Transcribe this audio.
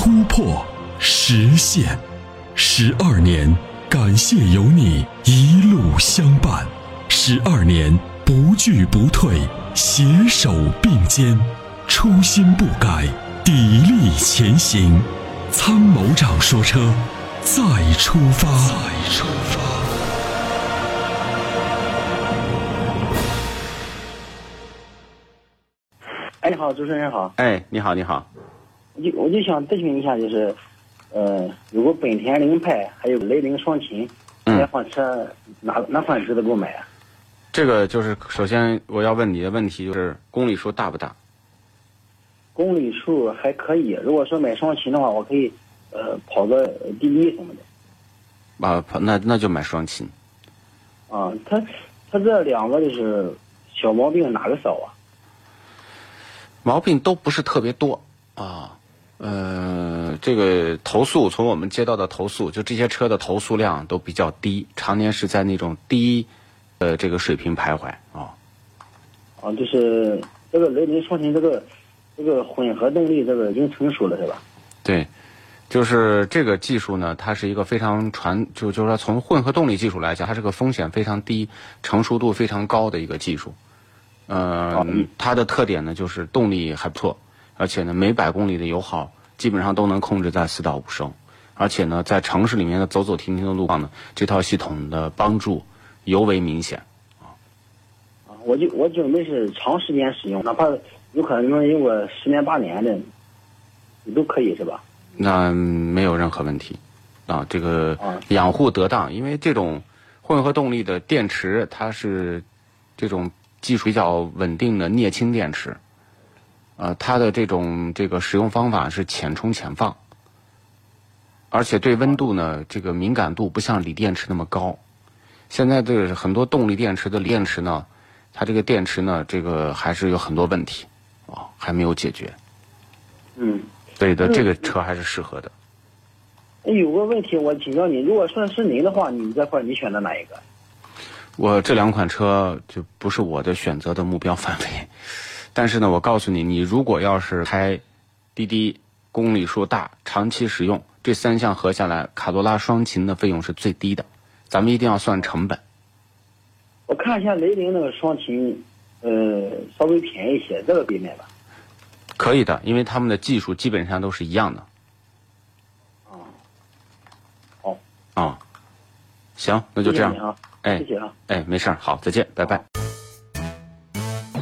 突破，实现，十二年，感谢有你一路相伴，十二年不惧不退，携手并肩，初心不改，砥砺前行。参谋长说：“车，再出发。”再出发。哎，你好，主持人好。哎，你好，你好。就我就想咨询一下，就是，呃，如果本田凌派还有雷凌双擎两款车，哪哪款值得购买啊？这个就是首先我要问你的问题就是公里数大不大？公里数还可以。如果说买双擎的话，我可以呃跑个第一什么的。啊，跑那那就买双擎。啊，它它这两个就是小毛病哪个少啊？毛病都不是特别多啊。呃，这个投诉从我们接到的投诉，就这些车的投诉量都比较低，常年是在那种低，呃，这个水平徘徊啊。啊，就是这个雷凌双擎这个这个混合动力这个已经成熟了是吧？对，就是这个技术呢，它是一个非常传，就就是说从混合动力技术来讲，它是个风险非常低、成熟度非常高的一个技术。呃，它的特点呢就是动力还不错。而且呢，每百公里的油耗基本上都能控制在四到五升，而且呢，在城市里面的走走停停的路况呢，这套系统的帮助尤为明显。啊，我就我准备是长时间使用，哪怕有可能能用个十年八年的，都可以是吧？那没有任何问题，啊，这个养护得当，因为这种混合动力的电池，它是这种技术比较稳定的镍氢电池。呃，它的这种这个使用方法是浅充浅放，而且对温度呢，这个敏感度不像锂电池那么高。现在这个很多动力电池的锂电池呢，它这个电池呢，这个还是有很多问题，啊，还没有解决。嗯，对的，这个车还是适合的。有个问题我请教你，如果算是您的话，你这块你选择哪一个？我这两款车就不是我的选择的目标范围。但是呢，我告诉你，你如果要是开滴滴，公里数大，长期使用，这三项合下来，卡罗拉双擎的费用是最低的。咱们一定要算成本。我看一下雷凌那个双擎，呃，稍微便宜一些，这个可以买吧？可以的，因为他们的技术基本上都是一样的。哦，好。啊，行，那就这样。哎，谢谢啊。哎，没事儿，好，再见，拜拜。